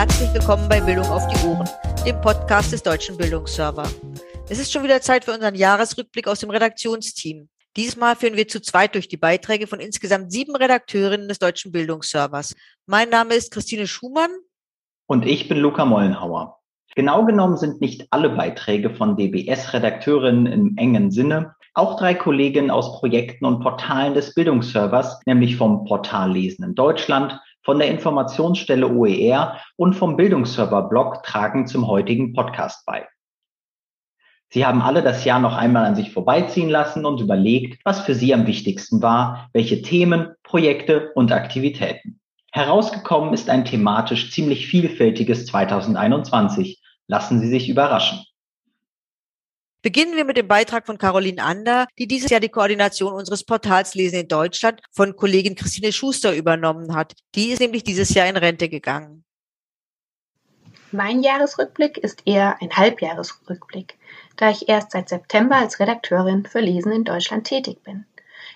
herzlich willkommen bei Bildung auf die Ohren, dem Podcast des Deutschen Bildungsserver. Es ist schon wieder Zeit für unseren Jahresrückblick aus dem Redaktionsteam. Diesmal führen wir zu zweit durch die Beiträge von insgesamt sieben Redakteurinnen des Deutschen Bildungsservers. Mein Name ist Christine Schumann. Und ich bin Luca Mollenhauer. Genau genommen sind nicht alle Beiträge von DBS-Redakteurinnen im engen Sinne. Auch drei Kolleginnen aus Projekten und Portalen des Bildungsservers, nämlich vom Portal Lesen in Deutschland, von der Informationsstelle OER und vom Bildungsserver-Blog tragen zum heutigen Podcast bei. Sie haben alle das Jahr noch einmal an sich vorbeiziehen lassen und überlegt, was für Sie am wichtigsten war, welche Themen, Projekte und Aktivitäten. Herausgekommen ist ein thematisch ziemlich vielfältiges 2021. Lassen Sie sich überraschen. Beginnen wir mit dem Beitrag von Caroline Ander, die dieses Jahr die Koordination unseres Portals Lesen in Deutschland von Kollegin Christine Schuster übernommen hat. Die ist nämlich dieses Jahr in Rente gegangen. Mein Jahresrückblick ist eher ein Halbjahresrückblick, da ich erst seit September als Redakteurin für Lesen in Deutschland tätig bin.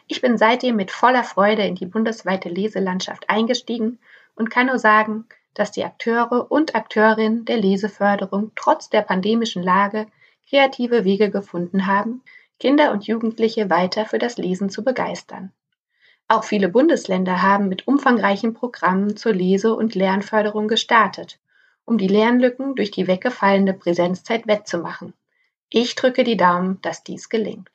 Ich bin seitdem mit voller Freude in die bundesweite Leselandschaft eingestiegen und kann nur sagen, dass die Akteure und Akteurinnen der Leseförderung trotz der pandemischen Lage kreative Wege gefunden haben, Kinder und Jugendliche weiter für das Lesen zu begeistern. Auch viele Bundesländer haben mit umfangreichen Programmen zur Lese- und Lernförderung gestartet, um die Lernlücken durch die weggefallene Präsenzzeit wettzumachen. Ich drücke die Daumen, dass dies gelingt.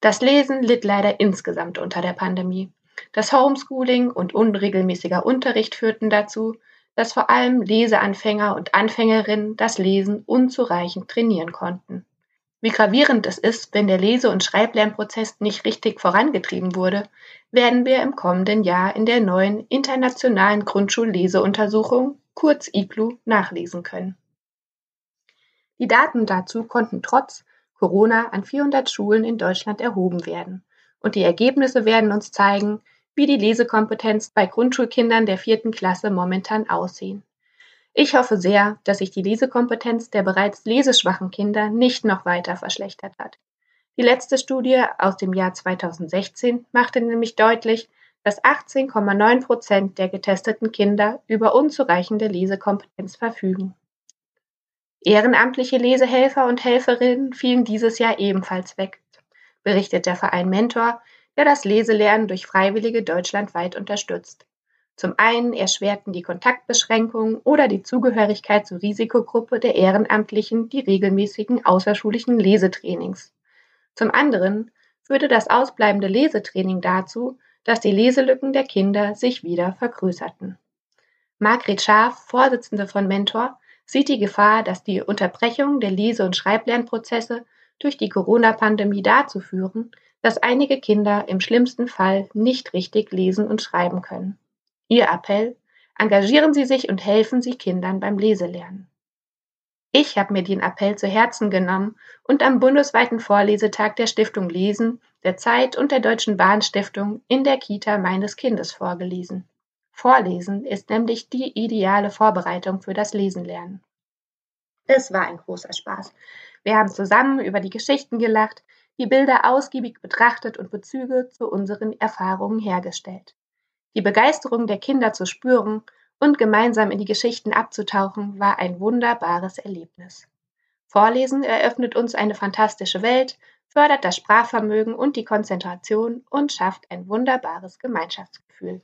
Das Lesen litt leider insgesamt unter der Pandemie. Das Homeschooling und unregelmäßiger Unterricht führten dazu, dass vor allem Leseanfänger und Anfängerinnen das Lesen unzureichend trainieren konnten. Wie gravierend es ist, wenn der Lese- und Schreiblernprozess nicht richtig vorangetrieben wurde, werden wir im kommenden Jahr in der neuen internationalen Grundschulleseuntersuchung, kurz IGLU, nachlesen können. Die Daten dazu konnten trotz Corona an 400 Schulen in Deutschland erhoben werden. Und die Ergebnisse werden uns zeigen, wie die Lesekompetenz bei Grundschulkindern der vierten Klasse momentan aussehen. Ich hoffe sehr, dass sich die Lesekompetenz der bereits leseschwachen Kinder nicht noch weiter verschlechtert hat. Die letzte Studie aus dem Jahr 2016 machte nämlich deutlich, dass 18,9 Prozent der getesteten Kinder über unzureichende Lesekompetenz verfügen. Ehrenamtliche Lesehelfer und Helferinnen fielen dieses Jahr ebenfalls weg, berichtet der Verein Mentor, der das Leselernen durch Freiwillige deutschlandweit unterstützt. Zum einen erschwerten die Kontaktbeschränkungen oder die Zugehörigkeit zur Risikogruppe der Ehrenamtlichen die regelmäßigen außerschulischen Lesetrainings. Zum anderen führte das ausbleibende Lesetraining dazu, dass die Leselücken der Kinder sich wieder vergrößerten. Margret Schaaf, Vorsitzende von Mentor, sieht die Gefahr, dass die Unterbrechung der Lese- und Schreiblernprozesse durch die Corona-Pandemie dazu führen, dass einige Kinder im schlimmsten Fall nicht richtig lesen und schreiben können. Ihr Appell, engagieren Sie sich und helfen Sie Kindern beim Leselernen. Ich habe mir den Appell zu Herzen genommen und am bundesweiten Vorlesetag der Stiftung Lesen, der Zeit und der Deutschen Bahnstiftung in der Kita meines Kindes vorgelesen. Vorlesen ist nämlich die ideale Vorbereitung für das Lesenlernen. Es war ein großer Spaß. Wir haben zusammen über die Geschichten gelacht, die Bilder ausgiebig betrachtet und Bezüge zu unseren Erfahrungen hergestellt. Die Begeisterung der Kinder zu spüren und gemeinsam in die Geschichten abzutauchen, war ein wunderbares Erlebnis. Vorlesen eröffnet uns eine fantastische Welt, fördert das Sprachvermögen und die Konzentration und schafft ein wunderbares Gemeinschaftsgefühl.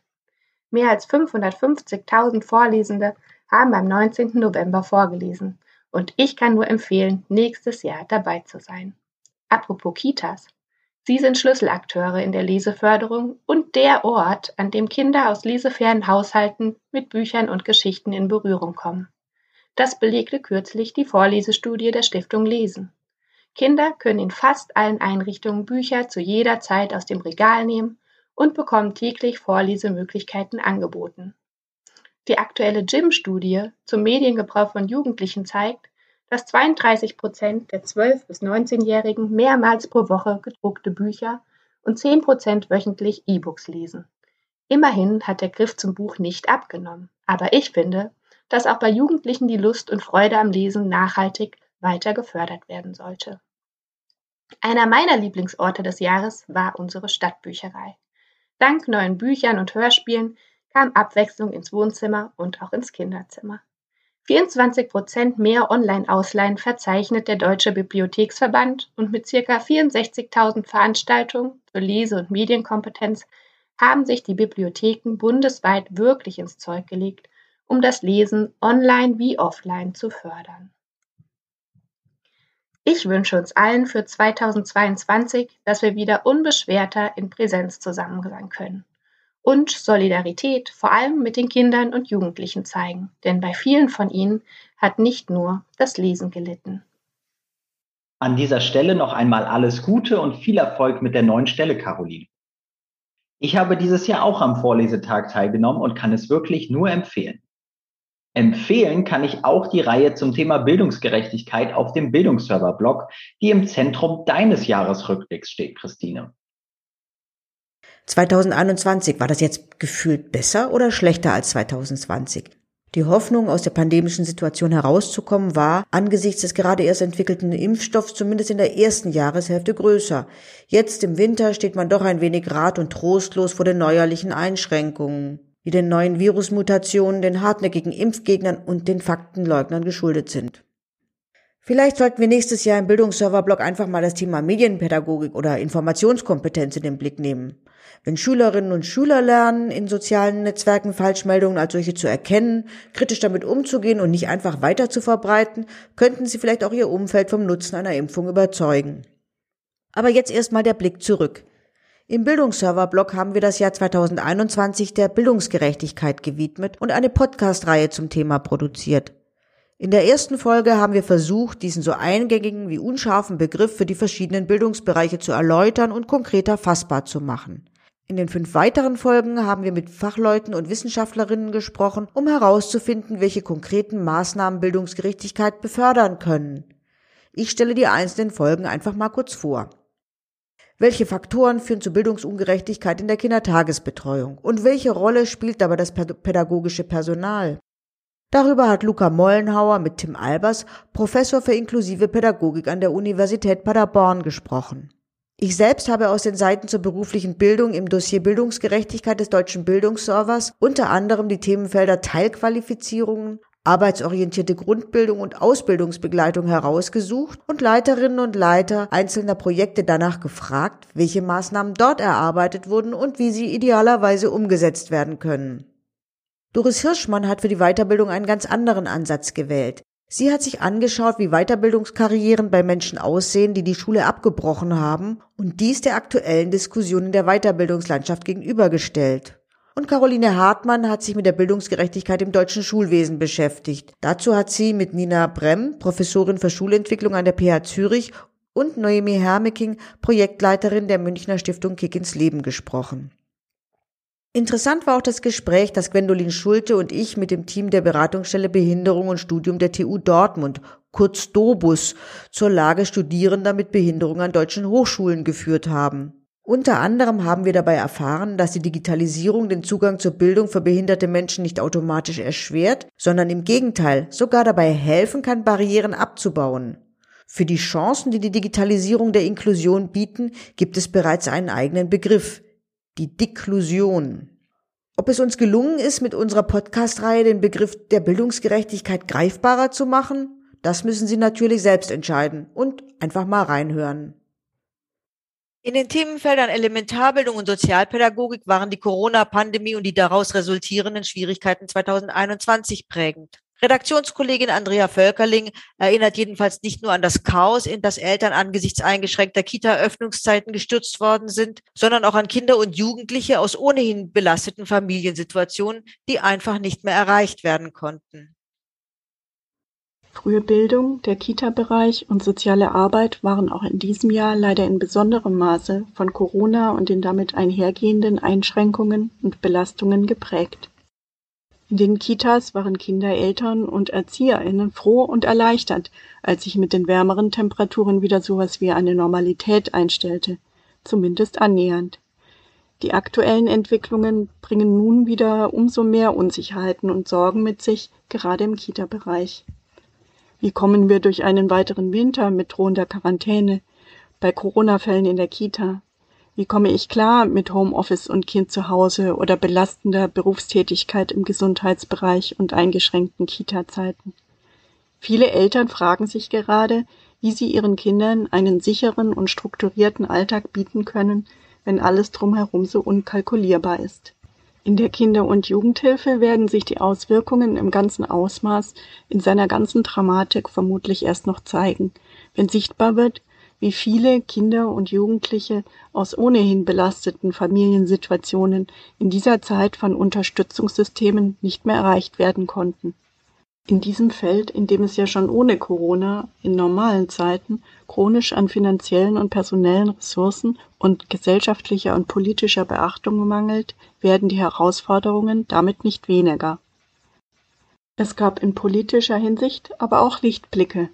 Mehr als 550.000 Vorlesende haben am 19. November vorgelesen und ich kann nur empfehlen, nächstes Jahr dabei zu sein. Apropos Kitas. Sie sind Schlüsselakteure in der Leseförderung und der Ort, an dem Kinder aus lesefernen Haushalten mit Büchern und Geschichten in Berührung kommen. Das belegte kürzlich die Vorlesestudie der Stiftung Lesen. Kinder können in fast allen Einrichtungen Bücher zu jeder Zeit aus dem Regal nehmen und bekommen täglich Vorlesemöglichkeiten angeboten. Die aktuelle Gym-Studie zum Mediengebrauch von Jugendlichen zeigt, dass 32 Prozent der 12- bis 19-Jährigen mehrmals pro Woche gedruckte Bücher und 10 Prozent wöchentlich E-Books lesen. Immerhin hat der Griff zum Buch nicht abgenommen. Aber ich finde, dass auch bei Jugendlichen die Lust und Freude am Lesen nachhaltig weiter gefördert werden sollte. Einer meiner Lieblingsorte des Jahres war unsere Stadtbücherei. Dank neuen Büchern und Hörspielen kam Abwechslung ins Wohnzimmer und auch ins Kinderzimmer. 24 Prozent mehr Online-Ausleihen verzeichnet der Deutsche Bibliotheksverband und mit circa 64.000 Veranstaltungen zur Lese- und Medienkompetenz haben sich die Bibliotheken bundesweit wirklich ins Zeug gelegt, um das Lesen online wie offline zu fördern. Ich wünsche uns allen für 2022, dass wir wieder unbeschwerter in Präsenz zusammen sein können und Solidarität vor allem mit den Kindern und Jugendlichen zeigen, denn bei vielen von ihnen hat nicht nur das Lesen gelitten. An dieser Stelle noch einmal alles Gute und viel Erfolg mit der neuen Stelle, Caroline. Ich habe dieses Jahr auch am Vorlesetag teilgenommen und kann es wirklich nur empfehlen. Empfehlen kann ich auch die Reihe zum Thema Bildungsgerechtigkeit auf dem Bildungsserver-Blog, die im Zentrum deines Jahresrückblicks steht, Christine. 2021 war das jetzt gefühlt besser oder schlechter als 2020? Die Hoffnung, aus der pandemischen Situation herauszukommen, war angesichts des gerade erst entwickelten Impfstoffs zumindest in der ersten Jahreshälfte größer. Jetzt im Winter steht man doch ein wenig rat und trostlos vor den neuerlichen Einschränkungen, die den neuen Virusmutationen, den hartnäckigen Impfgegnern und den Faktenleugnern geschuldet sind. Vielleicht sollten wir nächstes Jahr im Bildungsserverblock einfach mal das Thema Medienpädagogik oder Informationskompetenz in den Blick nehmen. Wenn Schülerinnen und Schüler lernen, in sozialen Netzwerken Falschmeldungen als solche zu erkennen, kritisch damit umzugehen und nicht einfach weiter zu verbreiten, könnten sie vielleicht auch ihr Umfeld vom Nutzen einer Impfung überzeugen. Aber jetzt erstmal der Blick zurück. Im Bildungsserverblock haben wir das Jahr 2021 der Bildungsgerechtigkeit gewidmet und eine Podcast-Reihe zum Thema produziert. In der ersten Folge haben wir versucht, diesen so eingängigen wie unscharfen Begriff für die verschiedenen Bildungsbereiche zu erläutern und konkreter fassbar zu machen. In den fünf weiteren Folgen haben wir mit Fachleuten und Wissenschaftlerinnen gesprochen, um herauszufinden, welche konkreten Maßnahmen Bildungsgerechtigkeit befördern können. Ich stelle die einzelnen Folgen einfach mal kurz vor. Welche Faktoren führen zu Bildungsungerechtigkeit in der Kindertagesbetreuung? Und welche Rolle spielt dabei das pädagogische Personal? Darüber hat Luca Mollenhauer mit Tim Albers, Professor für inklusive Pädagogik an der Universität Paderborn, gesprochen. Ich selbst habe aus den Seiten zur beruflichen Bildung im Dossier Bildungsgerechtigkeit des deutschen Bildungsservers unter anderem die Themenfelder Teilqualifizierungen, arbeitsorientierte Grundbildung und Ausbildungsbegleitung herausgesucht und Leiterinnen und Leiter einzelner Projekte danach gefragt, welche Maßnahmen dort erarbeitet wurden und wie sie idealerweise umgesetzt werden können. Doris Hirschmann hat für die Weiterbildung einen ganz anderen Ansatz gewählt. Sie hat sich angeschaut, wie Weiterbildungskarrieren bei Menschen aussehen, die die Schule abgebrochen haben und dies der aktuellen Diskussion in der Weiterbildungslandschaft gegenübergestellt. Und Caroline Hartmann hat sich mit der Bildungsgerechtigkeit im deutschen Schulwesen beschäftigt. Dazu hat sie mit Nina Brem, Professorin für Schulentwicklung an der PH Zürich, und Noemi Hermeking, Projektleiterin der Münchner Stiftung Kick ins Leben gesprochen. Interessant war auch das Gespräch, das Gwendolin Schulte und ich mit dem Team der Beratungsstelle Behinderung und Studium der TU Dortmund, kurz DOBUS, zur Lage Studierender mit Behinderung an deutschen Hochschulen geführt haben. Unter anderem haben wir dabei erfahren, dass die Digitalisierung den Zugang zur Bildung für behinderte Menschen nicht automatisch erschwert, sondern im Gegenteil sogar dabei helfen kann, Barrieren abzubauen. Für die Chancen, die die Digitalisierung der Inklusion bieten, gibt es bereits einen eigenen Begriff, die Deklusion. Ob es uns gelungen ist, mit unserer Podcast-Reihe den Begriff der Bildungsgerechtigkeit greifbarer zu machen, das müssen Sie natürlich selbst entscheiden und einfach mal reinhören. In den Themenfeldern Elementarbildung und Sozialpädagogik waren die Corona-Pandemie und die daraus resultierenden Schwierigkeiten 2021 prägend. Redaktionskollegin Andrea Völkerling erinnert jedenfalls nicht nur an das Chaos, in das Eltern angesichts eingeschränkter Kita-Öffnungszeiten gestürzt worden sind, sondern auch an Kinder und Jugendliche aus ohnehin belasteten Familiensituationen, die einfach nicht mehr erreicht werden konnten. Frühe Bildung, der Kita-Bereich und soziale Arbeit waren auch in diesem Jahr leider in besonderem Maße von Corona und den damit einhergehenden Einschränkungen und Belastungen geprägt. In den Kitas waren Kindereltern und ErzieherInnen froh und erleichtert, als sich mit den wärmeren Temperaturen wieder sowas wie eine Normalität einstellte, zumindest annähernd. Die aktuellen Entwicklungen bringen nun wieder umso mehr Unsicherheiten und Sorgen mit sich, gerade im Kita-Bereich. Wie kommen wir durch einen weiteren Winter mit drohender Quarantäne, bei Corona-Fällen in der Kita? Wie komme ich klar mit Homeoffice und Kind zu Hause oder belastender Berufstätigkeit im Gesundheitsbereich und eingeschränkten Kita-Zeiten? Viele Eltern fragen sich gerade, wie sie ihren Kindern einen sicheren und strukturierten Alltag bieten können, wenn alles drumherum so unkalkulierbar ist. In der Kinder- und Jugendhilfe werden sich die Auswirkungen im ganzen Ausmaß in seiner ganzen Dramatik vermutlich erst noch zeigen, wenn sichtbar wird, wie viele Kinder und Jugendliche aus ohnehin belasteten Familiensituationen in dieser Zeit von Unterstützungssystemen nicht mehr erreicht werden konnten. In diesem Feld, in dem es ja schon ohne Corona in normalen Zeiten chronisch an finanziellen und personellen Ressourcen und gesellschaftlicher und politischer Beachtung mangelt, werden die Herausforderungen damit nicht weniger. Es gab in politischer Hinsicht aber auch Lichtblicke,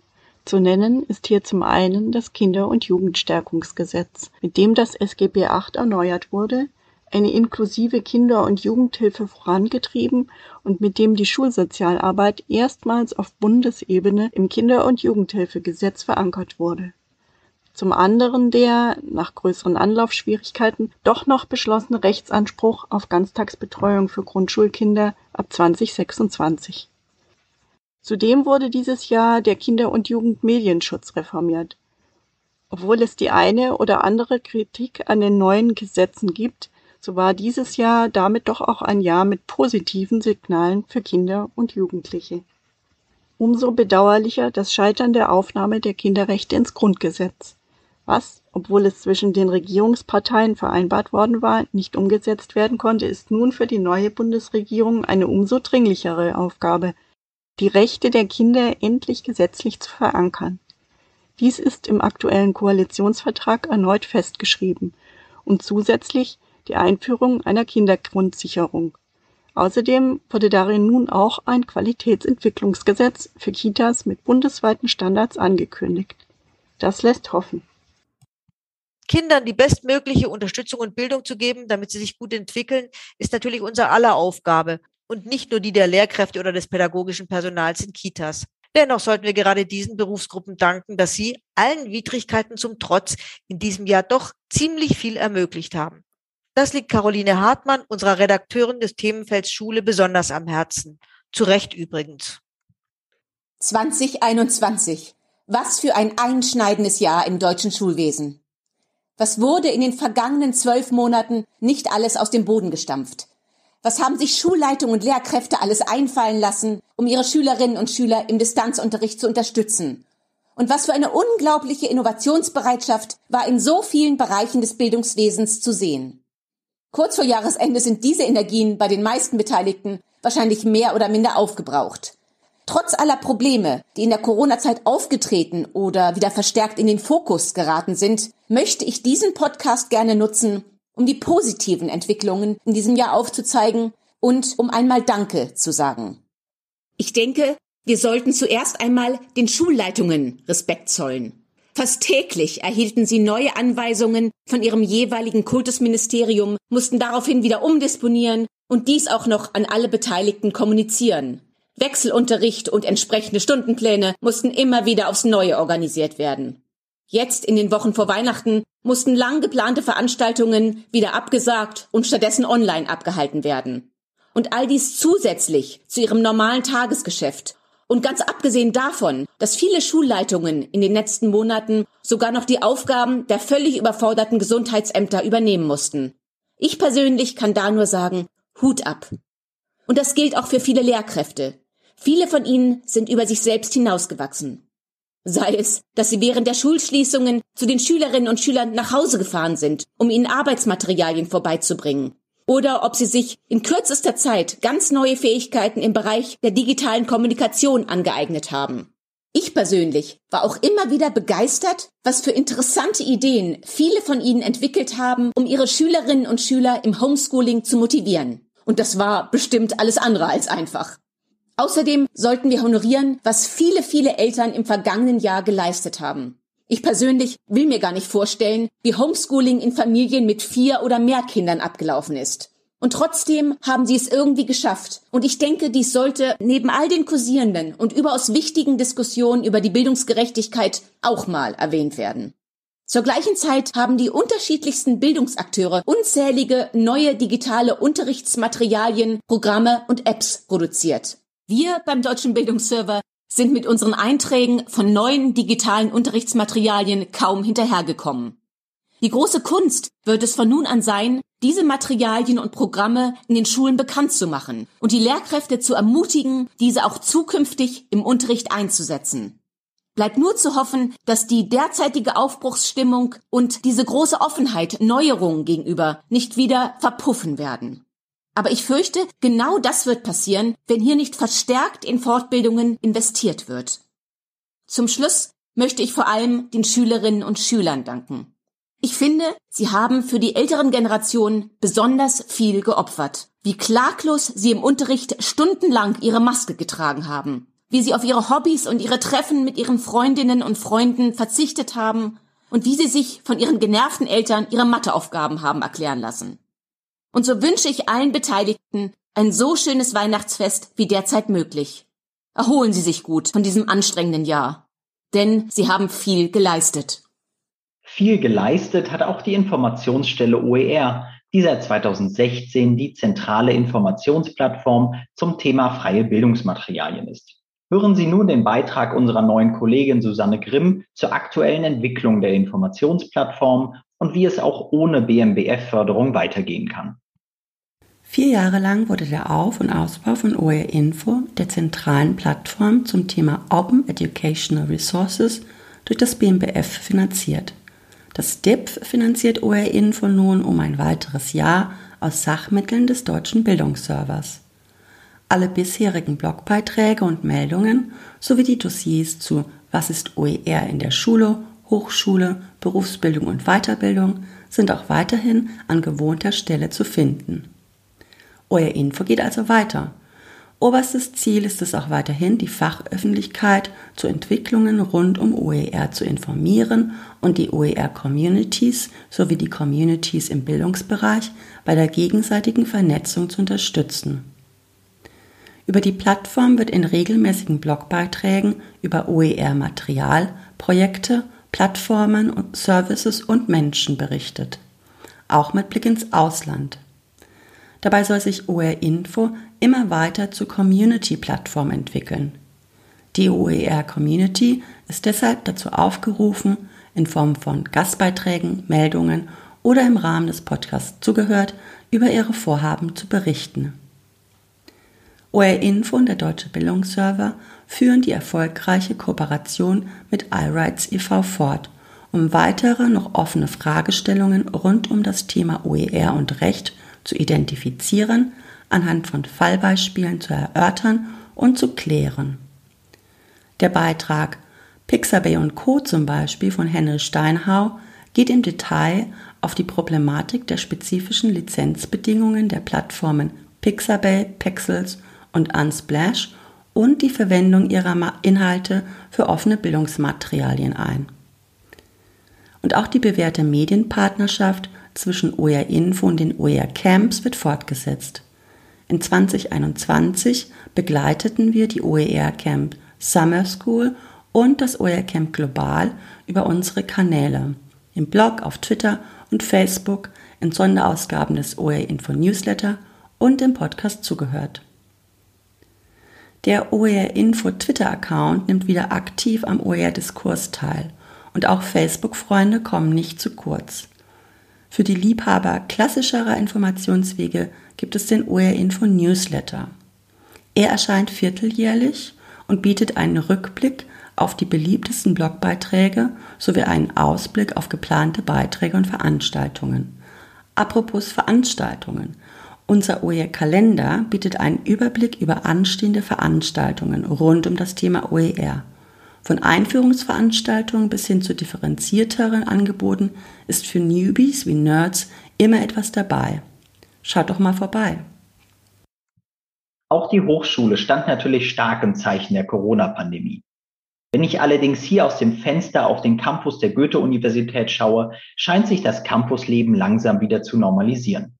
zu nennen ist hier zum einen das Kinder- und Jugendstärkungsgesetz, mit dem das SGB VIII erneuert wurde, eine inklusive Kinder- und Jugendhilfe vorangetrieben und mit dem die Schulsozialarbeit erstmals auf Bundesebene im Kinder- und Jugendhilfegesetz verankert wurde. Zum anderen der, nach größeren Anlaufschwierigkeiten, doch noch beschlossene Rechtsanspruch auf Ganztagsbetreuung für Grundschulkinder ab 2026. Zudem wurde dieses Jahr der Kinder- und Jugendmedienschutz reformiert. Obwohl es die eine oder andere Kritik an den neuen Gesetzen gibt, so war dieses Jahr damit doch auch ein Jahr mit positiven Signalen für Kinder und Jugendliche. Umso bedauerlicher das Scheitern der Aufnahme der Kinderrechte ins Grundgesetz, was, obwohl es zwischen den Regierungsparteien vereinbart worden war, nicht umgesetzt werden konnte, ist nun für die neue Bundesregierung eine umso dringlichere Aufgabe, die Rechte der Kinder endlich gesetzlich zu verankern. Dies ist im aktuellen Koalitionsvertrag erneut festgeschrieben und zusätzlich die Einführung einer Kindergrundsicherung. Außerdem wurde darin nun auch ein Qualitätsentwicklungsgesetz für Kitas mit bundesweiten Standards angekündigt. Das lässt hoffen. Kindern die bestmögliche Unterstützung und Bildung zu geben, damit sie sich gut entwickeln, ist natürlich unser aller Aufgabe und nicht nur die der Lehrkräfte oder des pädagogischen Personals in Kitas. Dennoch sollten wir gerade diesen Berufsgruppen danken, dass sie allen Widrigkeiten zum Trotz in diesem Jahr doch ziemlich viel ermöglicht haben. Das liegt Caroline Hartmann, unserer Redakteurin des Themenfelds Schule, besonders am Herzen. Zu Recht übrigens. 2021. Was für ein einschneidendes Jahr im deutschen Schulwesen. Was wurde in den vergangenen zwölf Monaten nicht alles aus dem Boden gestampft? Was haben sich Schulleitung und Lehrkräfte alles einfallen lassen, um ihre Schülerinnen und Schüler im Distanzunterricht zu unterstützen? Und was für eine unglaubliche Innovationsbereitschaft war in so vielen Bereichen des Bildungswesens zu sehen. Kurz vor Jahresende sind diese Energien bei den meisten Beteiligten wahrscheinlich mehr oder minder aufgebraucht. Trotz aller Probleme, die in der Corona-Zeit aufgetreten oder wieder verstärkt in den Fokus geraten sind, möchte ich diesen Podcast gerne nutzen, um die positiven Entwicklungen in diesem Jahr aufzuzeigen und um einmal Danke zu sagen. Ich denke, wir sollten zuerst einmal den Schulleitungen Respekt zollen. Fast täglich erhielten sie neue Anweisungen von ihrem jeweiligen Kultusministerium, mussten daraufhin wieder umdisponieren und dies auch noch an alle Beteiligten kommunizieren. Wechselunterricht und entsprechende Stundenpläne mussten immer wieder aufs Neue organisiert werden. Jetzt in den Wochen vor Weihnachten mussten lang geplante Veranstaltungen wieder abgesagt und stattdessen online abgehalten werden. Und all dies zusätzlich zu ihrem normalen Tagesgeschäft. Und ganz abgesehen davon, dass viele Schulleitungen in den letzten Monaten sogar noch die Aufgaben der völlig überforderten Gesundheitsämter übernehmen mussten. Ich persönlich kann da nur sagen, Hut ab. Und das gilt auch für viele Lehrkräfte. Viele von ihnen sind über sich selbst hinausgewachsen. Sei es, dass sie während der Schulschließungen zu den Schülerinnen und Schülern nach Hause gefahren sind, um ihnen Arbeitsmaterialien vorbeizubringen. Oder ob sie sich in kürzester Zeit ganz neue Fähigkeiten im Bereich der digitalen Kommunikation angeeignet haben. Ich persönlich war auch immer wieder begeistert, was für interessante Ideen viele von ihnen entwickelt haben, um ihre Schülerinnen und Schüler im Homeschooling zu motivieren. Und das war bestimmt alles andere als einfach. Außerdem sollten wir honorieren, was viele, viele Eltern im vergangenen Jahr geleistet haben. Ich persönlich will mir gar nicht vorstellen, wie Homeschooling in Familien mit vier oder mehr Kindern abgelaufen ist. Und trotzdem haben sie es irgendwie geschafft. Und ich denke, dies sollte neben all den kursierenden und überaus wichtigen Diskussionen über die Bildungsgerechtigkeit auch mal erwähnt werden. Zur gleichen Zeit haben die unterschiedlichsten Bildungsakteure unzählige neue digitale Unterrichtsmaterialien, Programme und Apps produziert. Wir beim Deutschen Bildungsserver sind mit unseren Einträgen von neuen digitalen Unterrichtsmaterialien kaum hinterhergekommen. Die große Kunst wird es von nun an sein, diese Materialien und Programme in den Schulen bekannt zu machen und die Lehrkräfte zu ermutigen, diese auch zukünftig im Unterricht einzusetzen. Bleibt nur zu hoffen, dass die derzeitige Aufbruchsstimmung und diese große Offenheit Neuerungen gegenüber nicht wieder verpuffen werden. Aber ich fürchte, genau das wird passieren, wenn hier nicht verstärkt in Fortbildungen investiert wird. Zum Schluss möchte ich vor allem den Schülerinnen und Schülern danken. Ich finde, sie haben für die älteren Generationen besonders viel geopfert. Wie klaglos sie im Unterricht stundenlang ihre Maske getragen haben wie sie auf ihre Hobbys und ihre Treffen mit ihren Freundinnen und Freunden verzichtet haben und wie sie sich von ihren genervten Eltern ihre Matheaufgaben haben erklären lassen. Und so wünsche ich allen Beteiligten ein so schönes Weihnachtsfest wie derzeit möglich. Erholen Sie sich gut von diesem anstrengenden Jahr, denn Sie haben viel geleistet. Viel geleistet hat auch die Informationsstelle OER, die seit 2016 die zentrale Informationsplattform zum Thema freie Bildungsmaterialien ist. Hören Sie nun den Beitrag unserer neuen Kollegin Susanne Grimm zur aktuellen Entwicklung der Informationsplattform und wie es auch ohne BMBF-Förderung weitergehen kann. Vier Jahre lang wurde der Auf- und Ausbau von OER Info, der zentralen Plattform zum Thema Open Educational Resources, durch das BMBF finanziert. Das DIPF finanziert OER Info nun um ein weiteres Jahr aus Sachmitteln des deutschen Bildungsservers alle bisherigen Blogbeiträge und Meldungen sowie die Dossiers zu Was ist OER in der Schule, Hochschule, Berufsbildung und Weiterbildung sind auch weiterhin an gewohnter Stelle zu finden. OER Info geht also weiter. Oberstes Ziel ist es auch weiterhin, die Fachöffentlichkeit zu Entwicklungen rund um OER zu informieren und die OER-Communities sowie die Communities im Bildungsbereich bei der gegenseitigen Vernetzung zu unterstützen. Über die Plattform wird in regelmäßigen Blogbeiträgen über OER-Material, Projekte, Plattformen, Services und Menschen berichtet. Auch mit Blick ins Ausland. Dabei soll sich OER Info immer weiter zur Community-Plattform entwickeln. Die OER Community ist deshalb dazu aufgerufen, in Form von Gastbeiträgen, Meldungen oder im Rahmen des Podcasts zugehört, über ihre Vorhaben zu berichten. OR Info und der Deutsche Bildungsserver führen die erfolgreiche Kooperation mit iRights e.V. fort, um weitere noch offene Fragestellungen rund um das Thema OER und Recht zu identifizieren, anhand von Fallbeispielen zu erörtern und zu klären. Der Beitrag Pixabay und Co. zum Beispiel von Henry Steinhau geht im Detail auf die Problematik der spezifischen Lizenzbedingungen der Plattformen Pixabay, Pexels und Unsplash und die Verwendung ihrer Inhalte für offene Bildungsmaterialien ein. Und auch die bewährte Medienpartnerschaft zwischen OER Info und den OER Camps wird fortgesetzt. In 2021 begleiteten wir die OER Camp Summer School und das OER Camp Global über unsere Kanäle, im Blog, auf Twitter und Facebook, in Sonderausgaben des OER Info Newsletter und im Podcast zugehört. Der OER Info Twitter-Account nimmt wieder aktiv am OER-Diskurs teil und auch Facebook-Freunde kommen nicht zu kurz. Für die Liebhaber klassischerer Informationswege gibt es den OER Info Newsletter. Er erscheint vierteljährlich und bietet einen Rückblick auf die beliebtesten Blogbeiträge sowie einen Ausblick auf geplante Beiträge und Veranstaltungen. Apropos Veranstaltungen. Unser OER-Kalender bietet einen Überblick über anstehende Veranstaltungen rund um das Thema OER. Von Einführungsveranstaltungen bis hin zu differenzierteren Angeboten ist für Newbies wie Nerds immer etwas dabei. Schaut doch mal vorbei. Auch die Hochschule stand natürlich stark im Zeichen der Corona-Pandemie. Wenn ich allerdings hier aus dem Fenster auf den Campus der Goethe-Universität schaue, scheint sich das Campusleben langsam wieder zu normalisieren.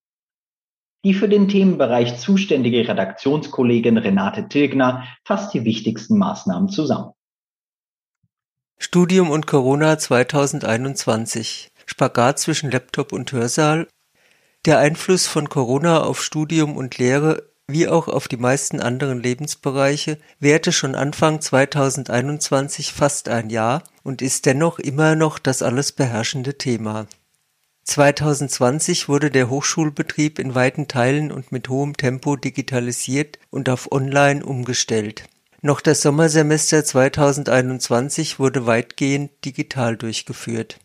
Die für den Themenbereich zuständige Redaktionskollegin Renate Tilgner fasst die wichtigsten Maßnahmen zusammen. Studium und Corona 2021. Spagat zwischen Laptop und Hörsaal. Der Einfluss von Corona auf Studium und Lehre wie auch auf die meisten anderen Lebensbereiche währte schon Anfang 2021 fast ein Jahr und ist dennoch immer noch das alles beherrschende Thema. 2020 wurde der Hochschulbetrieb in weiten Teilen und mit hohem Tempo digitalisiert und auf Online umgestellt. Noch das Sommersemester 2021 wurde weitgehend digital durchgeführt.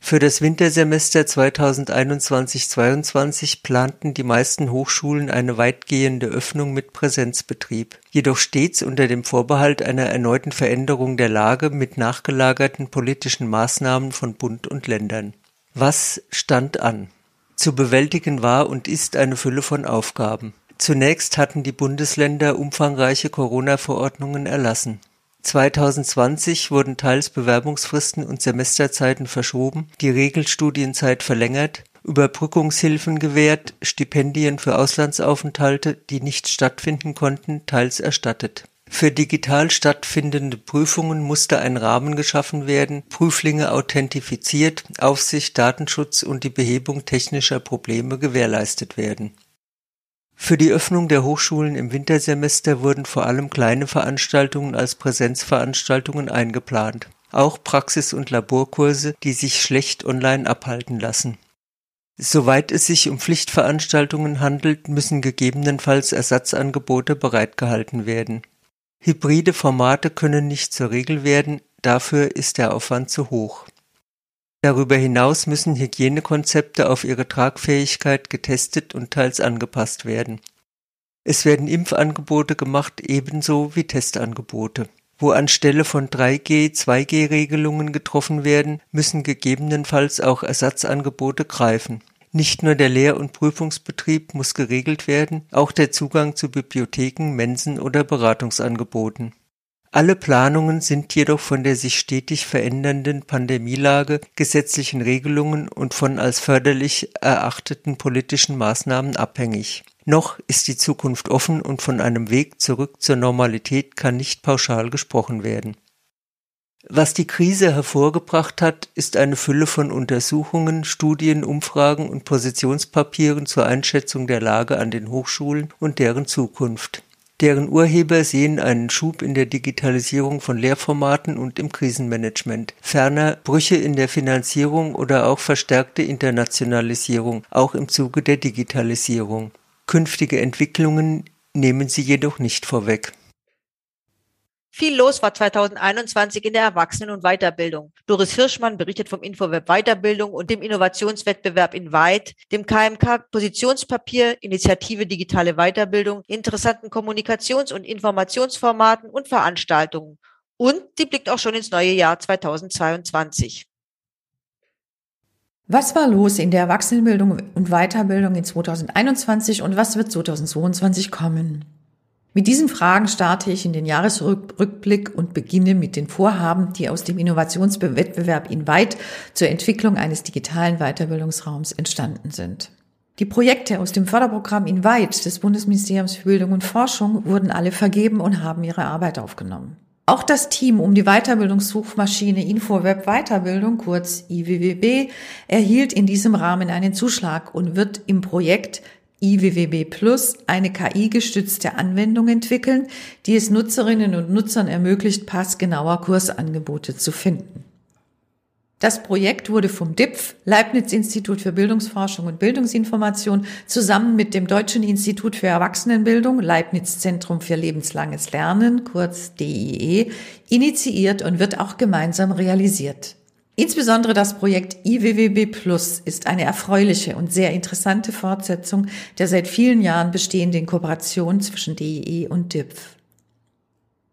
Für das Wintersemester 2021/22 planten die meisten Hochschulen eine weitgehende Öffnung mit Präsenzbetrieb, jedoch stets unter dem Vorbehalt einer erneuten Veränderung der Lage mit nachgelagerten politischen Maßnahmen von Bund und Ländern. Was stand an? Zu bewältigen war und ist eine Fülle von Aufgaben. Zunächst hatten die Bundesländer umfangreiche Corona-Verordnungen erlassen. 2020 wurden teils Bewerbungsfristen und Semesterzeiten verschoben, die Regelstudienzeit verlängert, Überbrückungshilfen gewährt, Stipendien für Auslandsaufenthalte, die nicht stattfinden konnten, teils erstattet. Für digital stattfindende Prüfungen musste ein Rahmen geschaffen werden, Prüflinge authentifiziert, Aufsicht, Datenschutz und die Behebung technischer Probleme gewährleistet werden für die Öffnung der Hochschulen im Wintersemester wurden vor allem kleine Veranstaltungen als Präsenzveranstaltungen eingeplant, auch Praxis- und Laborkurse, die sich schlecht online abhalten lassen. Soweit es sich um Pflichtveranstaltungen handelt, müssen gegebenenfalls Ersatzangebote bereitgehalten werden. Hybride Formate können nicht zur Regel werden, dafür ist der Aufwand zu hoch Darüber hinaus müssen Hygienekonzepte auf ihre Tragfähigkeit getestet und teils angepasst werden. Es werden Impfangebote gemacht ebenso wie Testangebote. Wo anstelle von 3G 2G-Regelungen getroffen werden, müssen gegebenenfalls auch Ersatzangebote greifen. Nicht nur der Lehr- und Prüfungsbetrieb muss geregelt werden, auch der Zugang zu Bibliotheken, Mensen oder Beratungsangeboten. Alle Planungen sind jedoch von der sich stetig verändernden Pandemielage, gesetzlichen Regelungen und von als förderlich erachteten politischen Maßnahmen abhängig. Noch ist die Zukunft offen und von einem Weg zurück zur Normalität kann nicht pauschal gesprochen werden. Was die Krise hervorgebracht hat, ist eine Fülle von Untersuchungen, Studien, Umfragen und Positionspapieren zur Einschätzung der Lage an den Hochschulen und deren Zukunft. Deren Urheber sehen einen Schub in der Digitalisierung von Lehrformaten und im Krisenmanagement, ferner Brüche in der Finanzierung oder auch verstärkte Internationalisierung, auch im Zuge der Digitalisierung. Künftige Entwicklungen nehmen sie jedoch nicht vorweg. Viel los war 2021 in der Erwachsenen- und Weiterbildung. Doris Hirschmann berichtet vom Infoweb Weiterbildung und dem Innovationswettbewerb in Weit, dem KMK Positionspapier, Initiative Digitale Weiterbildung, interessanten Kommunikations- und Informationsformaten und Veranstaltungen. Und die blickt auch schon ins neue Jahr 2022. Was war los in der Erwachsenenbildung und Weiterbildung in 2021 und was wird 2022 kommen? Mit diesen Fragen starte ich in den Jahresrückblick und beginne mit den Vorhaben, die aus dem Innovationswettbewerb in Weit zur Entwicklung eines digitalen Weiterbildungsraums entstanden sind. Die Projekte aus dem Förderprogramm in Weit des Bundesministeriums für Bildung und Forschung wurden alle vergeben und haben ihre Arbeit aufgenommen. Auch das Team um die Weiterbildungssuchmaschine InfoWeb Weiterbildung, kurz IWWB, erhielt in diesem Rahmen einen Zuschlag und wird im Projekt IWWB Plus eine KI-gestützte Anwendung entwickeln, die es Nutzerinnen und Nutzern ermöglicht, passgenauer Kursangebote zu finden. Das Projekt wurde vom DIPF, Leibniz Institut für Bildungsforschung und Bildungsinformation, zusammen mit dem Deutschen Institut für Erwachsenenbildung, Leibniz Zentrum für lebenslanges Lernen, kurz DIE, initiiert und wird auch gemeinsam realisiert. Insbesondere das Projekt IWWB Plus ist eine erfreuliche und sehr interessante Fortsetzung der seit vielen Jahren bestehenden Kooperation zwischen DIE und DIPF.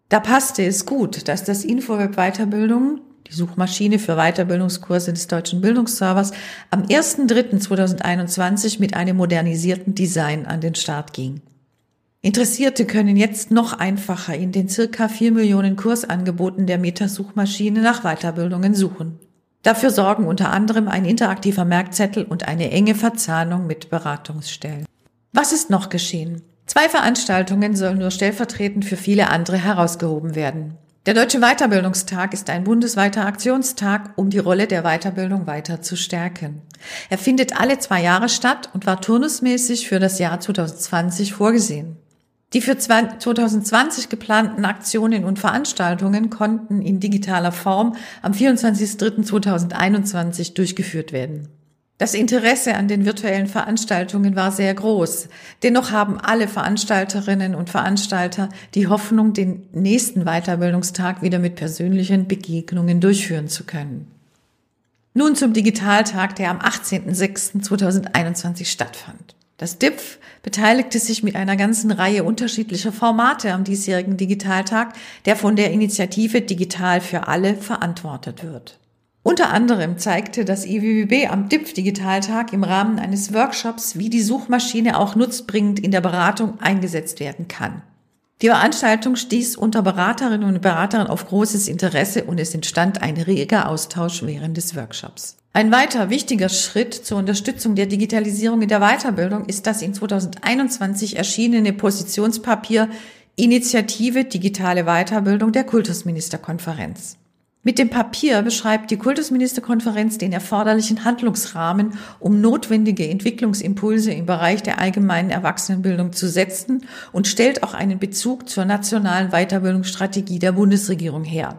Da passte es gut, dass das Infoweb Weiterbildung, die Suchmaschine für Weiterbildungskurse des deutschen Bildungsservers, am 1.3.2021 mit einem modernisierten Design an den Start ging. Interessierte können jetzt noch einfacher in den circa vier Millionen Kursangeboten der Metasuchmaschine nach Weiterbildungen suchen. Dafür sorgen unter anderem ein interaktiver Merkzettel und eine enge Verzahnung mit Beratungsstellen. Was ist noch geschehen? Zwei Veranstaltungen sollen nur stellvertretend für viele andere herausgehoben werden. Der Deutsche Weiterbildungstag ist ein bundesweiter Aktionstag, um die Rolle der Weiterbildung weiter zu stärken. Er findet alle zwei Jahre statt und war turnusmäßig für das Jahr 2020 vorgesehen. Die für 2020 geplanten Aktionen und Veranstaltungen konnten in digitaler Form am 24.03.2021 durchgeführt werden. Das Interesse an den virtuellen Veranstaltungen war sehr groß. Dennoch haben alle Veranstalterinnen und Veranstalter die Hoffnung, den nächsten Weiterbildungstag wieder mit persönlichen Begegnungen durchführen zu können. Nun zum Digitaltag, der am 18.06.2021 stattfand. Das DIPF beteiligte sich mit einer ganzen Reihe unterschiedlicher Formate am diesjährigen Digitaltag, der von der Initiative Digital für alle verantwortet wird. Unter anderem zeigte das IWBB am DIPF Digitaltag im Rahmen eines Workshops, wie die Suchmaschine auch nutzbringend in der Beratung eingesetzt werden kann. Die Veranstaltung stieß unter Beraterinnen und Beratern auf großes Interesse und es entstand ein reger Austausch während des Workshops. Ein weiter wichtiger Schritt zur Unterstützung der Digitalisierung in der Weiterbildung ist das in 2021 erschienene Positionspapier Initiative Digitale Weiterbildung der Kultusministerkonferenz. Mit dem Papier beschreibt die Kultusministerkonferenz den erforderlichen Handlungsrahmen, um notwendige Entwicklungsimpulse im Bereich der allgemeinen Erwachsenenbildung zu setzen und stellt auch einen Bezug zur nationalen Weiterbildungsstrategie der Bundesregierung her.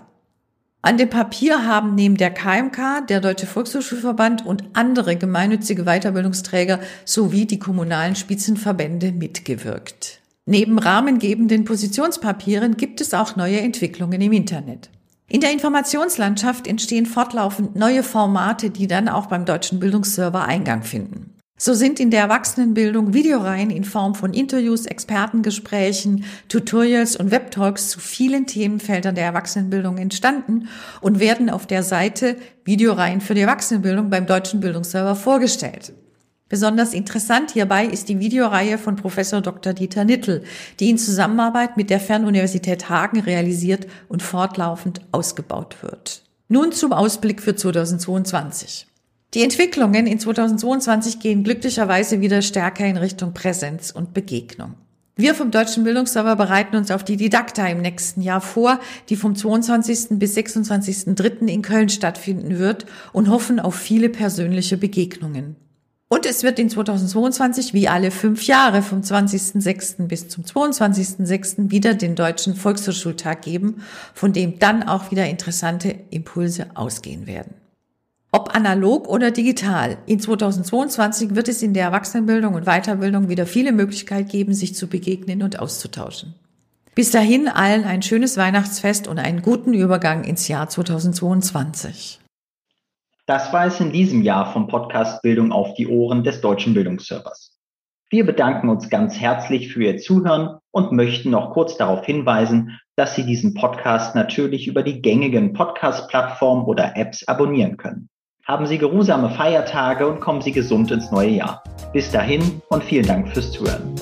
An dem Papier haben neben der KMK, der Deutsche Volkshochschulverband und andere gemeinnützige Weiterbildungsträger sowie die kommunalen Spitzenverbände mitgewirkt. Neben rahmengebenden Positionspapieren gibt es auch neue Entwicklungen im Internet. In der Informationslandschaft entstehen fortlaufend neue Formate, die dann auch beim deutschen Bildungsserver Eingang finden. So sind in der Erwachsenenbildung Videoreihen in Form von Interviews, Expertengesprächen, Tutorials und Webtalks zu vielen Themenfeldern der Erwachsenenbildung entstanden und werden auf der Seite Videoreihen für die Erwachsenenbildung beim deutschen Bildungsserver vorgestellt. Besonders interessant hierbei ist die Videoreihe von Professor Dr. Dieter Nittel, die in Zusammenarbeit mit der Fernuniversität Hagen realisiert und fortlaufend ausgebaut wird. Nun zum Ausblick für 2022. Die Entwicklungen in 2022 gehen glücklicherweise wieder stärker in Richtung Präsenz und Begegnung. Wir vom Deutschen Bildungsserver bereiten uns auf die Didakta im nächsten Jahr vor, die vom 22. bis 26.3. in Köln stattfinden wird und hoffen auf viele persönliche Begegnungen. Und es wird in 2022 wie alle fünf Jahre vom 20.06. bis zum 22.06. wieder den Deutschen Volkshochschultag geben, von dem dann auch wieder interessante Impulse ausgehen werden. Ob analog oder digital, in 2022 wird es in der Erwachsenenbildung und Weiterbildung wieder viele Möglichkeiten geben, sich zu begegnen und auszutauschen. Bis dahin allen ein schönes Weihnachtsfest und einen guten Übergang ins Jahr 2022. Das war es in diesem Jahr vom Podcast Bildung auf die Ohren des Deutschen Bildungsservers. Wir bedanken uns ganz herzlich für Ihr Zuhören und möchten noch kurz darauf hinweisen, dass Sie diesen Podcast natürlich über die gängigen Podcast-Plattformen oder Apps abonnieren können. Haben Sie geruhsame Feiertage und kommen Sie gesund ins neue Jahr. Bis dahin und vielen Dank fürs Zuhören.